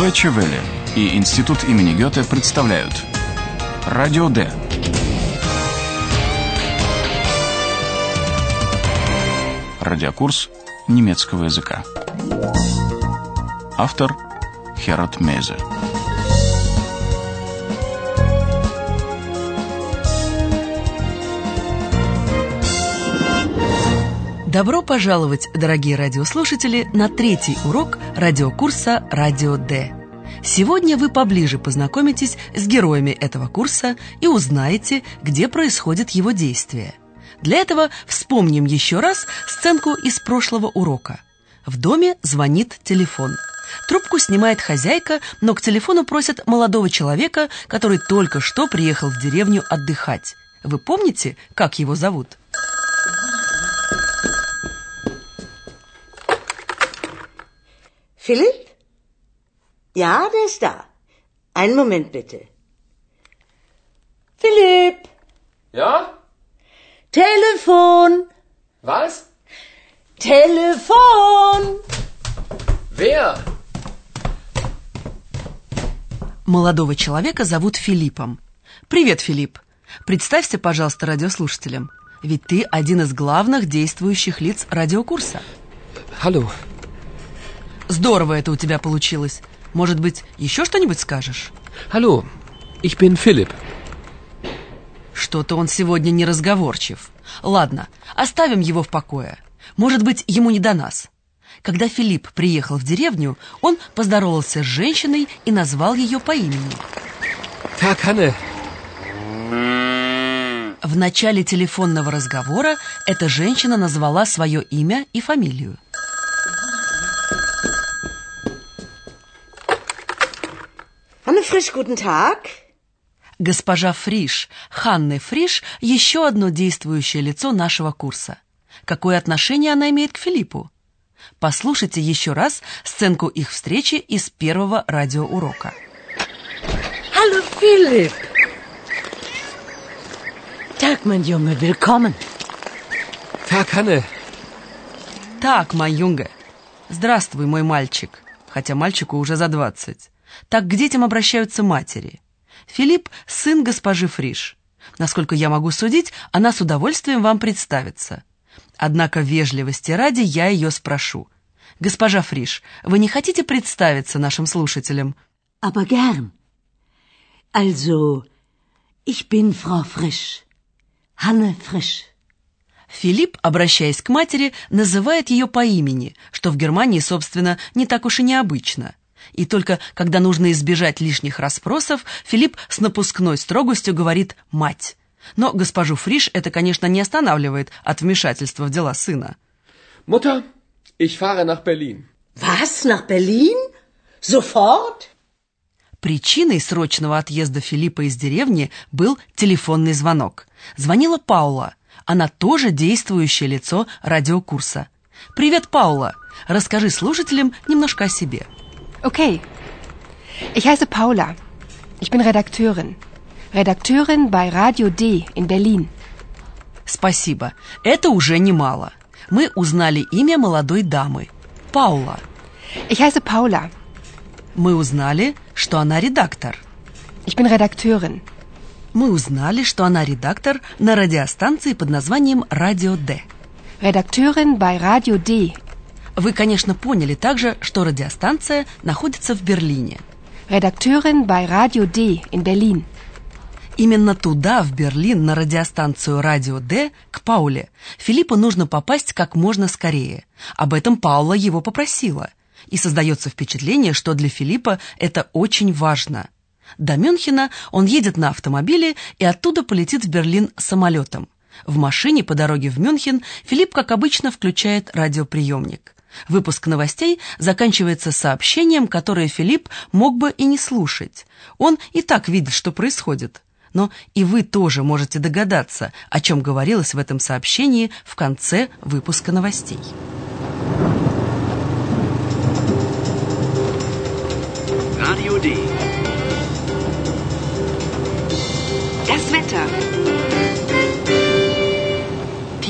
Deutsche Welle и Институт имени Гёте представляют Радио Д. Радиокурс немецкого языка. Автор Херат Мейзе. Добро пожаловать, дорогие радиослушатели, на третий урок радиокурса «Радио Д». Сегодня вы поближе познакомитесь с героями этого курса и узнаете, где происходит его действие. Для этого вспомним еще раз сценку из прошлого урока. В доме звонит телефон. Трубку снимает хозяйка, но к телефону просят молодого человека, который только что приехал в деревню отдыхать. Вы помните, как его зовут? Philipp? Ja, der ist da. Einen Moment bitte. Philipp! Ja? Telefon! Was? Telefon! Wer? Молодого человека зовут Филиппом. Привет, Филипп. Представься, пожалуйста, радиослушателям. Ведь ты один из главных действующих лиц радиокурса. Hallo. Здорово это у тебя получилось. Может быть, еще что-нибудь скажешь? Hallo. Ich bin Philipp. Что-то он сегодня неразговорчив. Ладно, оставим его в покое. Может быть, ему не до нас. Когда Филипп приехал в деревню, он поздоровался с женщиной и назвал ее по имени. Tag, Hanne. В начале телефонного разговора эта женщина назвала свое имя и фамилию. Frisch, guten Tag. Госпожа Фриш, Ханны Фриш, еще одно действующее лицо нашего курса. Какое отношение она имеет к Филиппу? Послушайте еще раз сценку их встречи из первого радиоурока. Hallo Philipp. Tag, mein Junge, willkommen. Tag, Hanne. Так, мой юнга. Здравствуй, мой мальчик. Хотя мальчику уже за двадцать. Так к детям обращаются матери. Филипп – сын госпожи Фриш. Насколько я могу судить, она с удовольствием вам представится. Однако вежливости ради я ее спрошу. Госпожа Фриш, вы не хотите представиться нашим слушателям? Aber gern. Also, ich bin Frau Frisch. Hanne Frisch. Филипп, обращаясь к матери, называет ее по имени, что в Германии, собственно, не так уж и необычно. И только когда нужно избежать лишних расспросов, Филипп с напускной строгостью говорит «мать». Но госпожу Фриш это, конечно, не останавливает от вмешательства в дела сына. Mutter, ich fahre nach Berlin. Was, nach Berlin? Sofort? Причиной срочного отъезда Филиппа из деревни был телефонный звонок. Звонила Паула. Она тоже действующее лицо радиокурса. «Привет, Паула! Расскажи слушателям немножко о себе». Okay. Ich heiße Paula. Ich bin Redakteurin. Redakteurin bei Radio D in Berlin. Спасибо. Это уже немало. Мы узнали имя молодой дамы. Паула. Ich heiße Paula. Мы узнали, что она редактор. Ich bin Redakteurin. Мы узнали, что она редактор на радиостанции под названием «Радио Д». Redakteurin bei Radio D. Вы, конечно, поняли также, что радиостанция находится в Берлине. Redakteurin bei Radio D in Berlin. Именно туда, в Берлин, на радиостанцию «Радио Д», к Пауле, Филиппу нужно попасть как можно скорее. Об этом Паула его попросила. И создается впечатление, что для Филиппа это очень важно. До Мюнхена он едет на автомобиле и оттуда полетит в Берлин самолетом. В машине по дороге в Мюнхен Филипп, как обычно, включает радиоприемник. Выпуск новостей заканчивается сообщением, которое Филипп мог бы и не слушать. Он и так видит, что происходит. Но и вы тоже можете догадаться, о чем говорилось в этом сообщении в конце выпуска новостей. Radio D. Das Wetter.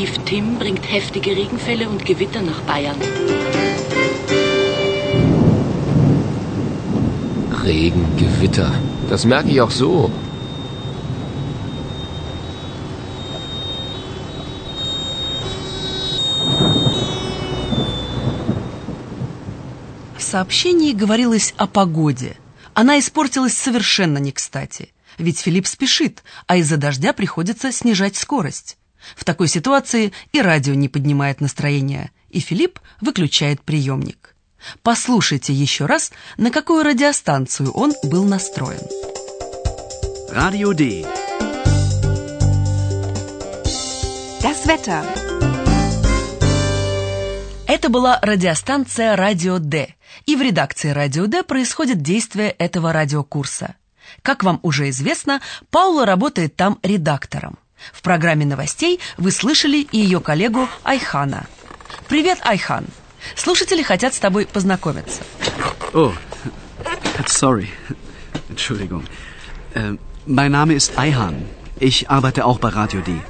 Tief Tim bringt heftige Regenfälle und Gewitter nach Bayern. Regen, Gewitter. Das merke ich auch so. В сообщении говорилось о погоде. Она испортилась совершенно не кстати. Ведь Филипп спешит, а из-за дождя приходится снижать скорость. В такой ситуации и радио не поднимает настроение, и Филипп выключает приемник. Послушайте еще раз, на какую радиостанцию он был настроен. Radio D. Das Wetter. Это была радиостанция «Радио Д», и в редакции «Радио Д» происходит действие этого радиокурса. Как вам уже известно, Паула работает там редактором. В программе новостей вы слышали и ее коллегу Айхана. Привет, Айхан. Слушатели хотят с тобой познакомиться. Oh, sorry. Entschuldigung. Äh, mein Name ist Ayhan. Ich arbeite auch bei Radio D.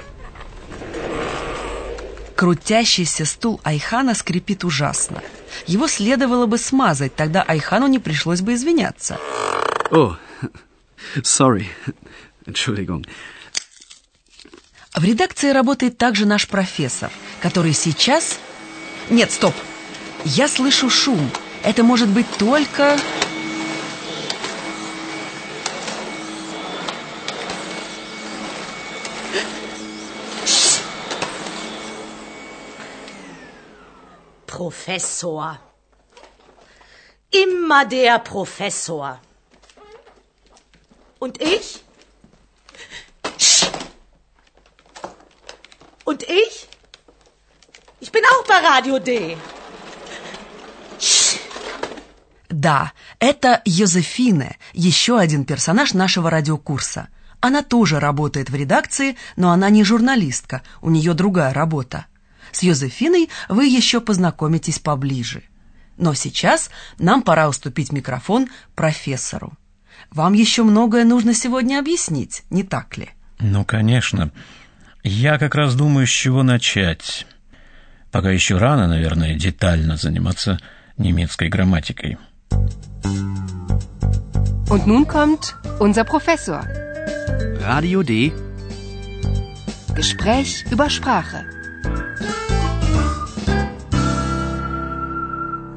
Крутящийся стул Айхана скрипит ужасно. Его следовало бы смазать, тогда Айхану не пришлось бы извиняться. Oh, sorry. Entschuldigung. В редакции работает также наш профессор, который сейчас... Нет, стоп! Я слышу шум. Это может быть только... Professor. Immer der Professor. Und ich? Und ich? Ich bin auch bei Radio D. Да, это Йозефине, еще один персонаж нашего радиокурса. Она тоже работает в редакции, но она не журналистка, у нее другая работа. С Йозефиной вы еще познакомитесь поближе. Но сейчас нам пора уступить микрофон профессору. Вам еще многое нужно сегодня объяснить, не так ли? Ну, конечно. Я как раз думаю, с чего начать. Пока еще рано, наверное, детально заниматься немецкой грамматикой. Und nun kommt unser Professor. Radio D. Gespräch über Sprache.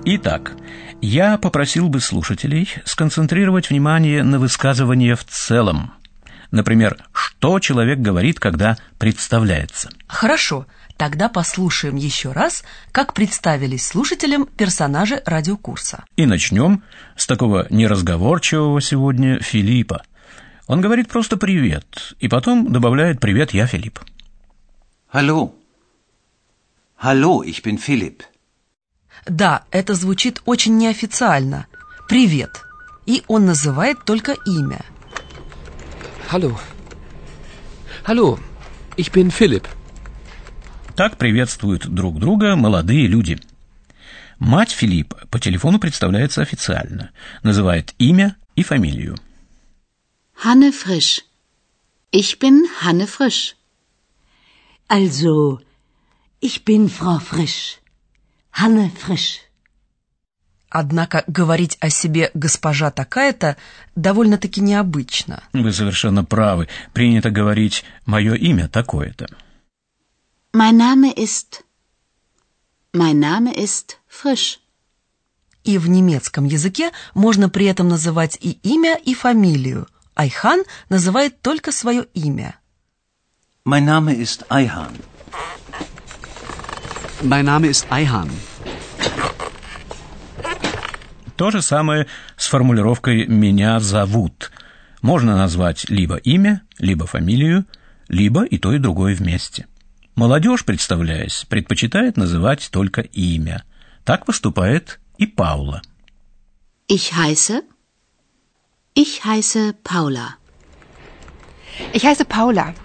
Итак, я попросил бы слушателей сконцентрировать внимание на высказывание в целом. Например, что человек говорит, когда представляется. Хорошо, тогда послушаем еще раз, как представились слушателям персонажи радиокурса. И начнем с такого неразговорчивого сегодня Филиппа. Он говорит просто «привет», и потом добавляет «привет, я Филипп». Hallo. Hallo, ich bin Philipp. Да, это звучит очень неофициально. «Привет». И он называет только имя. Hallo. Hallo, ich bin Philipp. Так приветствуют друг друга молодые люди. Мать Филиппа по телефону представляется официально, называет имя и фамилию. Hanne Frisch. Ich bin Hanne Frisch. Also, ich bin Frau Frisch. Hanne Frisch. Однако говорить о себе «госпожа такая-то» довольно-таки необычно. Вы совершенно правы. Принято говорить «мое имя такое-то». Mein Name ist. Mein Name ist Frisch. И в немецком языке можно при этом называть и имя, и фамилию. Айхан называет только свое имя. Mein Name ist Ayhan. Mein Name ist Ayhan. То же самое с формулировкой «меня зовут». Можно назвать либо имя, либо фамилию, либо и то, и другое вместе. Молодежь, представляясь, предпочитает называть только имя. Так поступает и Паула. Ich heiße. Ich heiße Paula. Ich heiße Paula.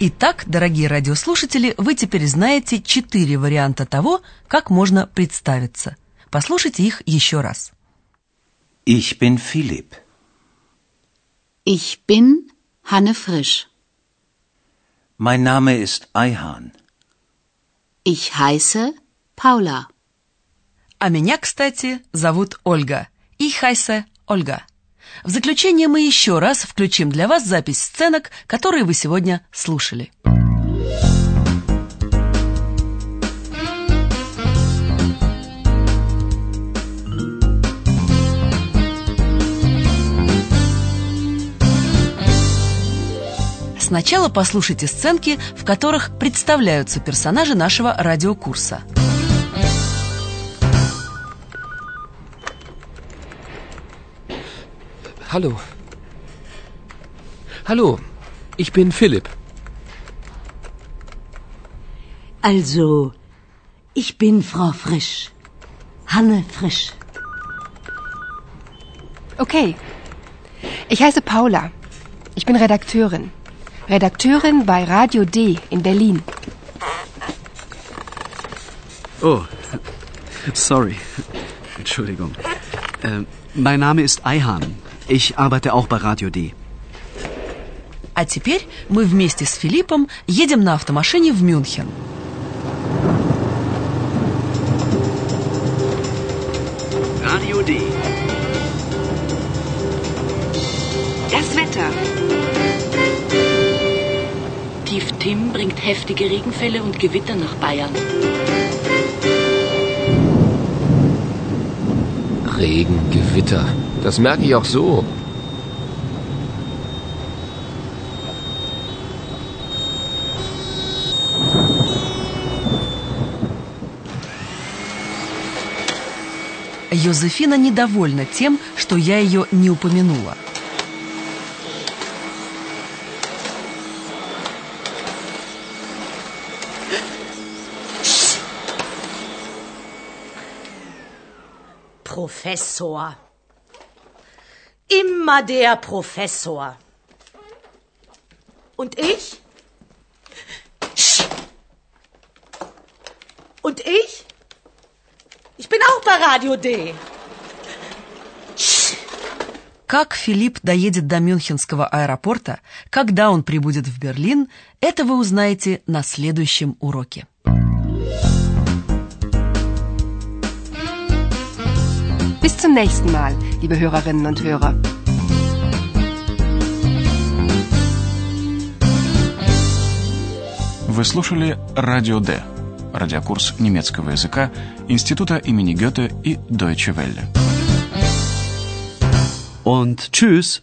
Итак, дорогие радиослушатели, вы теперь знаете четыре варианта того, как можно представиться. Послушайте их еще раз. Ich bin Philipp. Ich bin Hanne Frisch. Mein Name ist Ayhan. Ich heiße Paula. А меня, кстати, зовут Ольга. Ich heiße Ольга. В заключение мы еще раз включим для вас запись сценок, которые вы сегодня слушали. Сначала послушайте сценки, в которых представляются персонажи нашего радиокурса. Hallo. Hallo, ich bin Philipp. Also, ich bin Frau Frisch. Hanne Frisch. Okay. Ich heiße Paula. Ich bin Redakteurin. Redakteurin bei Radio D in Berlin. Oh, sorry. Entschuldigung. Äh, mein Name ist Eihan. Ich arbeite auch bei Radio D. А теперь мы вместе с Филиппом едем на автомашине в Мюнхен. Radio D. heftige Regenfälle und Gewitter nach Bayern. Regen, Gewitter. Das merke ich auch so. Йозефина недовольна тем, что я ее не упомянула. Professor. Immer der Professor. Und ich? Und ich? Ich bin auch bei Radio D. Как Филипп доедет до Мюнхенского аэропорта, когда он прибудет в Берлин, это вы узнаете на следующем уроке. zum nächsten Mal, liebe Hörerinnen und Hörer. Вы слушали «Радио Д» – радиокурс немецкого языка Института имени Гёте и Deutsche Welle. Und tschüss.